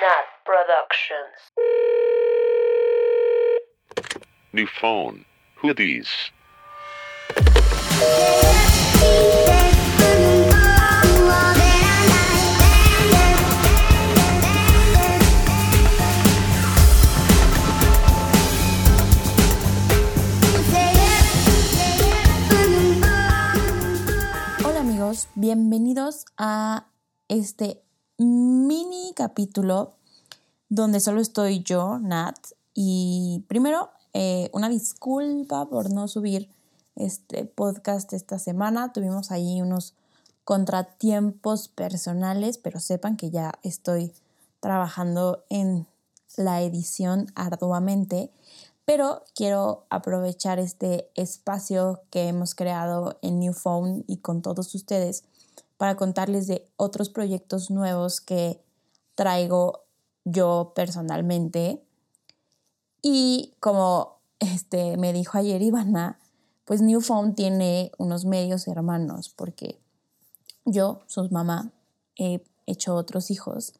Nat Productions. New phone. Who are these? Hola amigos, bienvenidos a este mini capítulo donde solo estoy yo, Nat. Y primero, eh, una disculpa por no subir este podcast esta semana. Tuvimos ahí unos contratiempos personales, pero sepan que ya estoy trabajando en la edición arduamente. Pero quiero aprovechar este espacio que hemos creado en New Phone y con todos ustedes para contarles de otros proyectos nuevos que traigo yo personalmente. Y como este, me dijo ayer Ivana, pues New Phone tiene unos medios hermanos, porque yo, su mamá, he hecho otros hijos,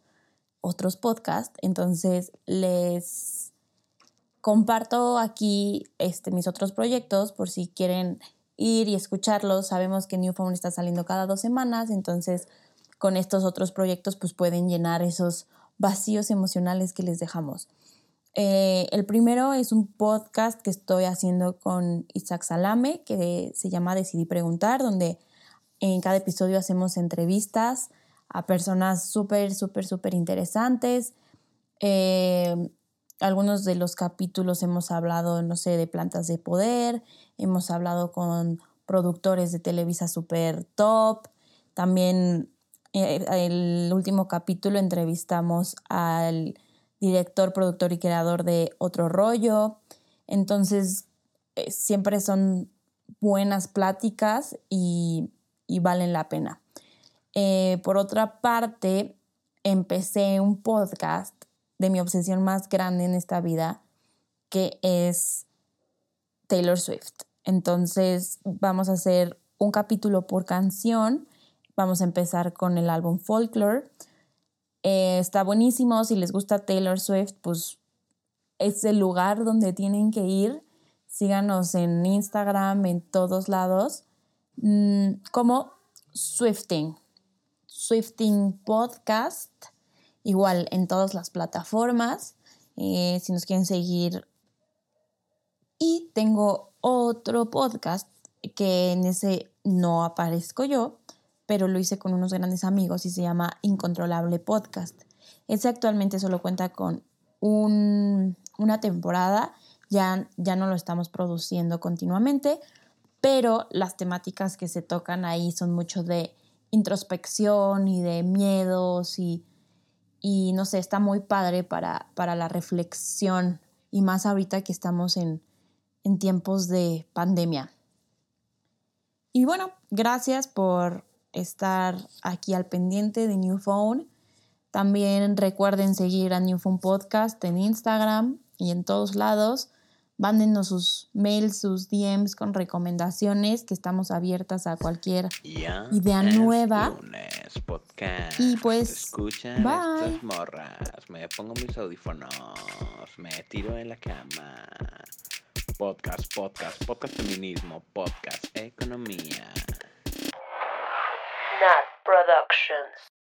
otros podcasts, entonces les comparto aquí este, mis otros proyectos por si quieren ir y escucharlos. Sabemos que New Phone está saliendo cada dos semanas, entonces con estos otros proyectos pues pueden llenar esos vacíos emocionales que les dejamos. Eh, el primero es un podcast que estoy haciendo con Isaac Salame, que se llama Decidí Preguntar, donde en cada episodio hacemos entrevistas a personas súper, súper, súper interesantes. Eh, algunos de los capítulos hemos hablado, no sé, de plantas de poder, hemos hablado con productores de Televisa super top. También eh, el último capítulo entrevistamos al director, productor y creador de Otro Rollo. Entonces, eh, siempre son buenas pláticas y, y valen la pena. Eh, por otra parte, empecé un podcast de mi obsesión más grande en esta vida, que es Taylor Swift. Entonces vamos a hacer un capítulo por canción. Vamos a empezar con el álbum Folklore. Eh, está buenísimo. Si les gusta Taylor Swift, pues es el lugar donde tienen que ir. Síganos en Instagram, en todos lados, mm, como Swifting. Swifting Podcast igual en todas las plataformas, eh, si nos quieren seguir. Y tengo otro podcast que en ese no aparezco yo, pero lo hice con unos grandes amigos y se llama Incontrolable Podcast. Ese actualmente solo cuenta con un, una temporada, ya, ya no lo estamos produciendo continuamente, pero las temáticas que se tocan ahí son mucho de introspección y de miedos y y no sé, está muy padre para, para la reflexión y más ahorita que estamos en, en tiempos de pandemia. Y bueno, gracias por estar aquí al pendiente de New Phone. También recuerden seguir a New Phone Podcast en Instagram y en todos lados. Mándenos sus mails, sus DMs con recomendaciones, que estamos abiertas a cualquier idea nueva. podcast. Y pues, Escuchan bye. estas morras. Me pongo mis audífonos. Me tiro en la cama. Podcast, podcast, podcast feminismo, podcast economía. Nat Productions.